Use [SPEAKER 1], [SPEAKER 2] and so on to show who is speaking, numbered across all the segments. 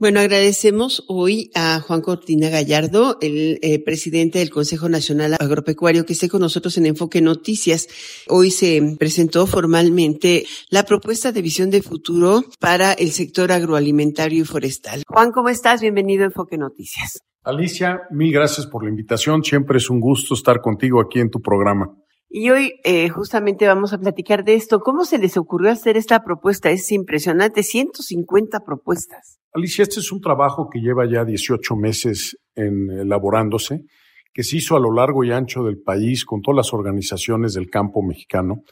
[SPEAKER 1] Bueno, agradecemos hoy a Juan Cortina Gallardo, el eh, presidente del Consejo Nacional Agropecuario, que esté con nosotros en Enfoque Noticias. Hoy se presentó formalmente la propuesta de visión de futuro para el sector agroalimentario y forestal. Juan, ¿cómo estás? Bienvenido a Enfoque Noticias.
[SPEAKER 2] Alicia, mil gracias por la invitación. Siempre es un gusto estar contigo aquí en tu programa.
[SPEAKER 1] Y hoy eh, justamente vamos a platicar de esto. ¿Cómo se les ocurrió hacer esta propuesta? Es impresionante, 150 propuestas.
[SPEAKER 2] Alicia, este es un trabajo que lleva ya 18 meses en elaborándose, que se hizo a lo largo y ancho del país con todas las organizaciones del campo mexicano,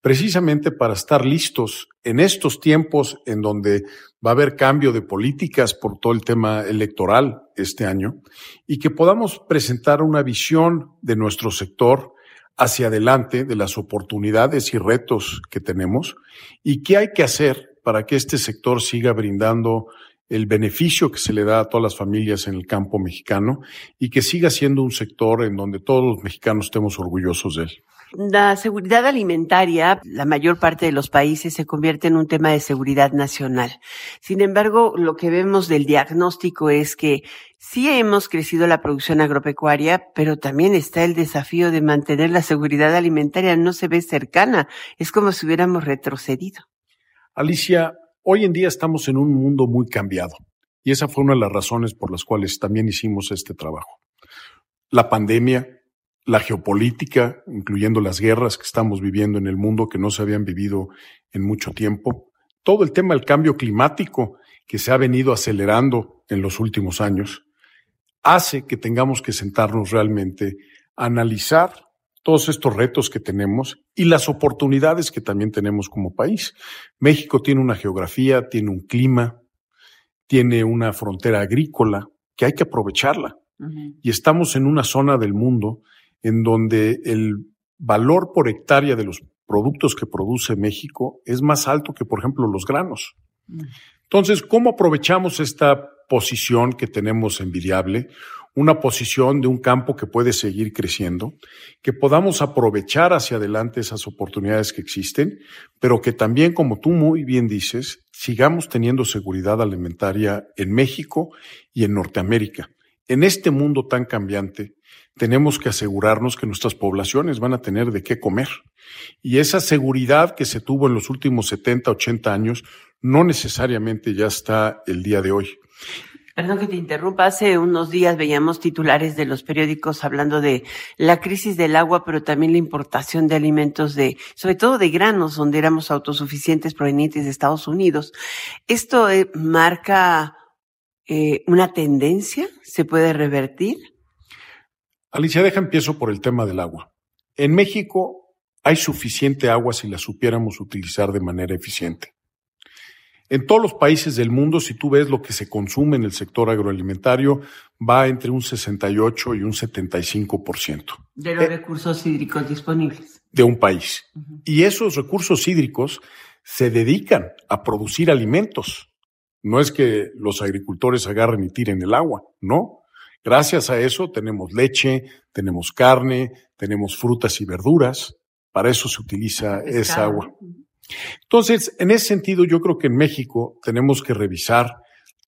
[SPEAKER 2] precisamente para estar listos en estos tiempos en donde va a haber cambio de políticas por todo el tema electoral este año y que podamos presentar una visión de nuestro sector hacia adelante de las oportunidades y retos que tenemos y qué hay que hacer para que este sector siga brindando el beneficio que se le da a todas las familias en el campo mexicano y que siga siendo un sector en donde todos los mexicanos estemos orgullosos de él.
[SPEAKER 1] La seguridad alimentaria, la mayor parte de los países se convierte en un tema de seguridad nacional. Sin embargo, lo que vemos del diagnóstico es que sí hemos crecido la producción agropecuaria, pero también está el desafío de mantener la seguridad alimentaria. No se ve cercana. Es como si hubiéramos retrocedido.
[SPEAKER 2] Alicia, hoy en día estamos en un mundo muy cambiado y esa fue una de las razones por las cuales también hicimos este trabajo. La pandemia, la geopolítica, incluyendo las guerras que estamos viviendo en el mundo que no se habían vivido en mucho tiempo, todo el tema del cambio climático que se ha venido acelerando en los últimos años, hace que tengamos que sentarnos realmente a analizar todos estos retos que tenemos y las oportunidades que también tenemos como país. México tiene una geografía, tiene un clima, tiene una frontera agrícola que hay que aprovecharla. Y estamos en una zona del mundo en donde el valor por hectárea de los productos que produce México es más alto que, por ejemplo, los granos. Mm. Entonces, ¿cómo aprovechamos esta posición que tenemos envidiable? Una posición de un campo que puede seguir creciendo, que podamos aprovechar hacia adelante esas oportunidades que existen, pero que también, como tú muy bien dices, sigamos teniendo seguridad alimentaria en México y en Norteamérica. En este mundo tan cambiante, tenemos que asegurarnos que nuestras poblaciones van a tener de qué comer. Y esa seguridad que se tuvo en los últimos 70, 80 años no necesariamente ya está el día de hoy.
[SPEAKER 1] Perdón que te interrumpa. Hace unos días veíamos titulares de los periódicos hablando de la crisis del agua, pero también la importación de alimentos de, sobre todo de granos, donde éramos autosuficientes provenientes de Estados Unidos. Esto eh, marca eh, una tendencia, se puede revertir.
[SPEAKER 2] Alicia, deja empiezo por el tema del agua. En México hay suficiente agua si la supiéramos utilizar de manera eficiente. En todos los países del mundo, si tú ves lo que se consume en el sector agroalimentario, va entre un 68 y un 75%.
[SPEAKER 1] De los recursos hídricos disponibles.
[SPEAKER 2] De un país. Y esos recursos hídricos se dedican a producir alimentos. No es que los agricultores agarren y tiren el agua, no. Gracias a eso tenemos leche, tenemos carne, tenemos frutas y verduras. Para eso se utiliza esa agua. Entonces, en ese sentido, yo creo que en México tenemos que revisar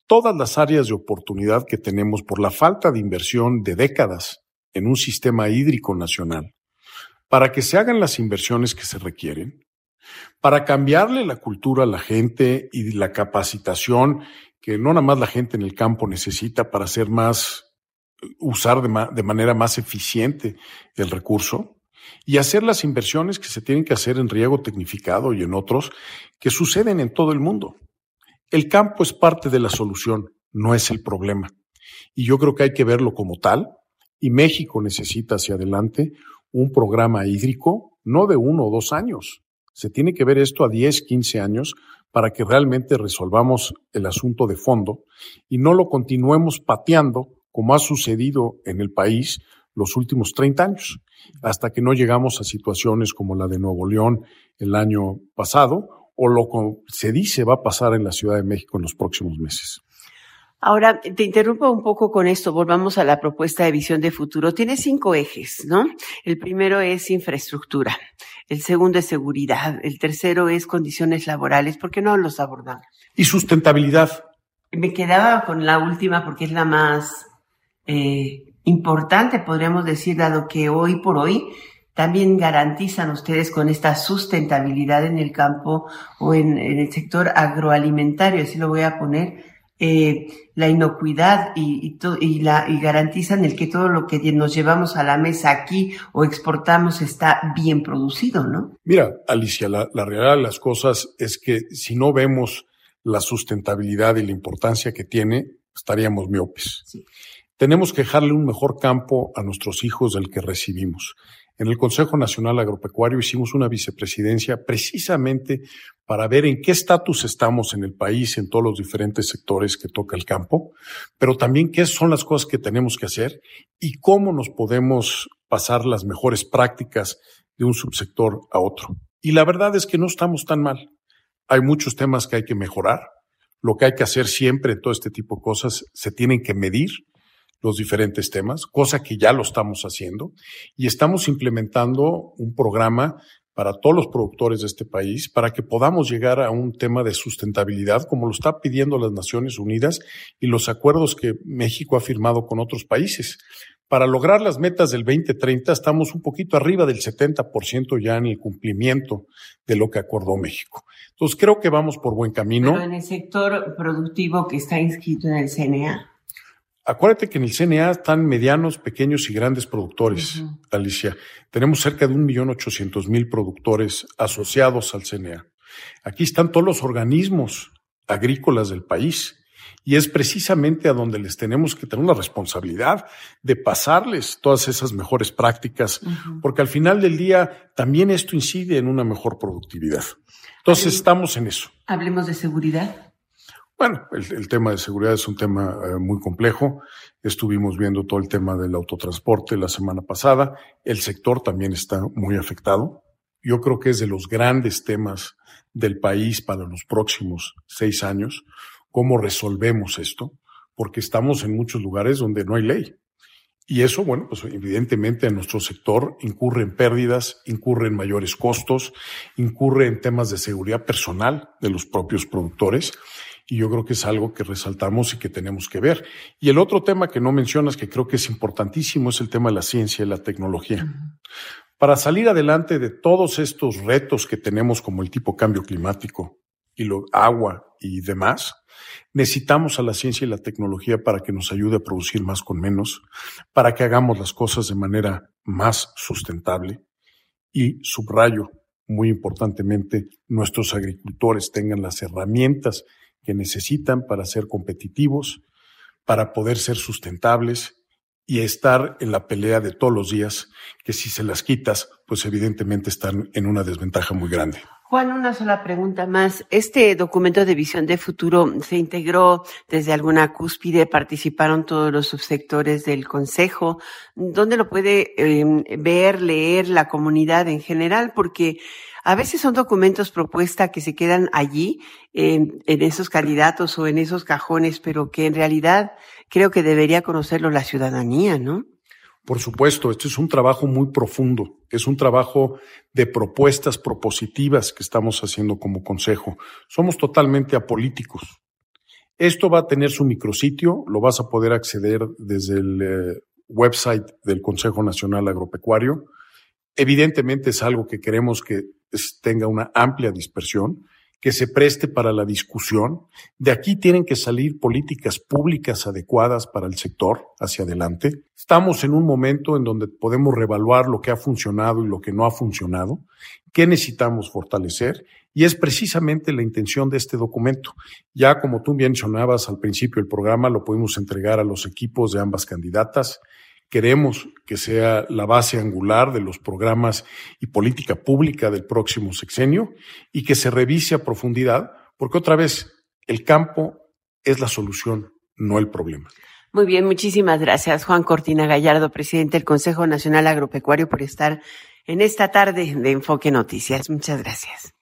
[SPEAKER 2] todas las áreas de oportunidad que tenemos por la falta de inversión de décadas en un sistema hídrico nacional, para que se hagan las inversiones que se requieren, para cambiarle la cultura a la gente y la capacitación que no nada más la gente en el campo necesita para ser más usar de, manera más eficiente el recurso y hacer las inversiones que se tienen que hacer en riego tecnificado y en otros que suceden en todo el mundo. El campo es parte de la solución, no es el problema. Y yo creo que hay que verlo como tal. Y México necesita hacia adelante un programa hídrico, no de uno o dos años. Se tiene que ver esto a 10, 15 años para que realmente resolvamos el asunto de fondo y no lo continuemos pateando como ha sucedido en el país los últimos 30 años, hasta que no llegamos a situaciones como la de Nuevo León el año pasado o lo que se dice va a pasar en la Ciudad de México en los próximos meses.
[SPEAKER 1] Ahora, te interrumpo un poco con esto. Volvamos a la propuesta de visión de futuro. Tiene cinco ejes, ¿no? El primero es infraestructura. El segundo es seguridad. El tercero es condiciones laborales. ¿Por qué no los abordamos?
[SPEAKER 2] Y sustentabilidad.
[SPEAKER 1] Me quedaba con la última porque es la más eh, importante, podríamos decir, dado que hoy por hoy también garantizan ustedes con esta sustentabilidad en el campo o en, el sector agroalimentario, así lo voy a poner, eh, la inocuidad y, y, la, y garantizan el que todo lo que nos llevamos a la mesa aquí o exportamos está bien producido, ¿no?
[SPEAKER 2] Mira, Alicia, la, la realidad de las cosas es que si no vemos la sustentabilidad y la importancia que tiene, estaríamos miopes. Tenemos que dejarle un mejor campo a nuestros hijos del que recibimos. En el Consejo Nacional Agropecuario hicimos una vicepresidencia precisamente para ver en qué estatus estamos en el país, en todos los diferentes sectores que toca el campo, pero también qué son las cosas que tenemos que hacer y cómo nos podemos pasar las mejores prácticas de un subsector a otro. Y la verdad es que no estamos tan mal. Hay muchos temas que hay que mejorar. Lo que hay que hacer siempre todo este tipo de cosas se tienen que medir los diferentes temas, cosa que ya lo estamos haciendo, y estamos implementando un programa para todos los productores de este país, para que podamos llegar a un tema de sustentabilidad, como lo está pidiendo las Naciones Unidas y los acuerdos que México ha firmado con otros países. Para lograr las metas del 2030 estamos un poquito arriba del 70% ya en el cumplimiento de lo que acordó México. Entonces creo que vamos por buen camino.
[SPEAKER 1] Pero en el sector productivo que está inscrito en el CNA.
[SPEAKER 2] Acuérdate que en el CNA están medianos, pequeños y grandes productores, Alicia. Tenemos cerca de un millón ochocientos mil productores asociados al CNA. Aquí están todos los organismos agrícolas del país. Y es precisamente a donde les tenemos que tener la responsabilidad de pasarles todas esas mejores prácticas, porque al final del día también esto incide en una mejor productividad. Entonces estamos en eso.
[SPEAKER 1] Hablemos de seguridad.
[SPEAKER 2] Bueno, el, tema de seguridad es un tema eh, muy complejo. Estuvimos viendo todo el tema del autotransporte la semana pasada. El sector también está muy afectado. Yo creo que es de los grandes temas del país para los próximos seis años. ¿Cómo resolvemos esto? Porque estamos en muchos lugares donde no hay ley. Y eso, bueno, pues evidentemente en nuestro sector incurre en pérdidas, incurre en mayores costos, incurre en temas de seguridad personal de los propios productores y yo creo que es algo que resaltamos y que tenemos que ver. Y el otro tema que no mencionas, que creo que es importantísimo, es el tema de la ciencia y la tecnología. Para salir adelante de todos estos retos que tenemos como el tipo cambio climático y lo agua y demás, necesitamos a la ciencia y la tecnología para que nos ayude a producir más con menos, para que hagamos las cosas de manera más sustentable y subrayo muy importantemente, nuestros agricultores tengan las herramientas que necesitan para ser competitivos, para poder ser sustentables y estar en la pelea de todos los días, que si se las quitas, pues evidentemente están en una desventaja muy grande.
[SPEAKER 1] Juan, una sola pregunta más. Este documento de visión de futuro se integró desde alguna cúspide, participaron todos los subsectores del Consejo. ¿Dónde lo puede em, ver, leer la comunidad en general? Porque a veces son documentos propuesta que se quedan allí, en, esos candidatos o en esos cajones, pero que en realidad creo que debería conocerlo la ciudadanía, ¿no?
[SPEAKER 2] Por supuesto, esto es un trabajo muy profundo, es un trabajo de propuestas propositivas que estamos haciendo como consejo. Somos totalmente apolíticos. Esto va a tener su micrositio, lo vas a poder acceder desde el eh, website del Consejo Nacional Agropecuario. Evidentemente es algo que queremos que tenga una amplia dispersión, que se preste para la discusión. De aquí tienen que salir políticas públicas adecuadas para el sector hacia adelante. Estamos en un momento en donde podemos reevaluar lo que ha funcionado y lo que no ha funcionado, qué necesitamos fortalecer, y es precisamente la intención de este documento. Ya como tú mencionabas al principio del programa, lo podemos entregar a los equipos de ambas candidatas. Queremos que sea la base angular de los programas y política pública del próximo sexenio y que se revise a profundidad, porque otra vez, el campo es la solución, no el problema.
[SPEAKER 1] Muy bien, muchísimas gracias, Juan Cortina Gallardo, presidente del Consejo Nacional Agropecuario, por estar en esta tarde de Enfoque Noticias. Muchas gracias.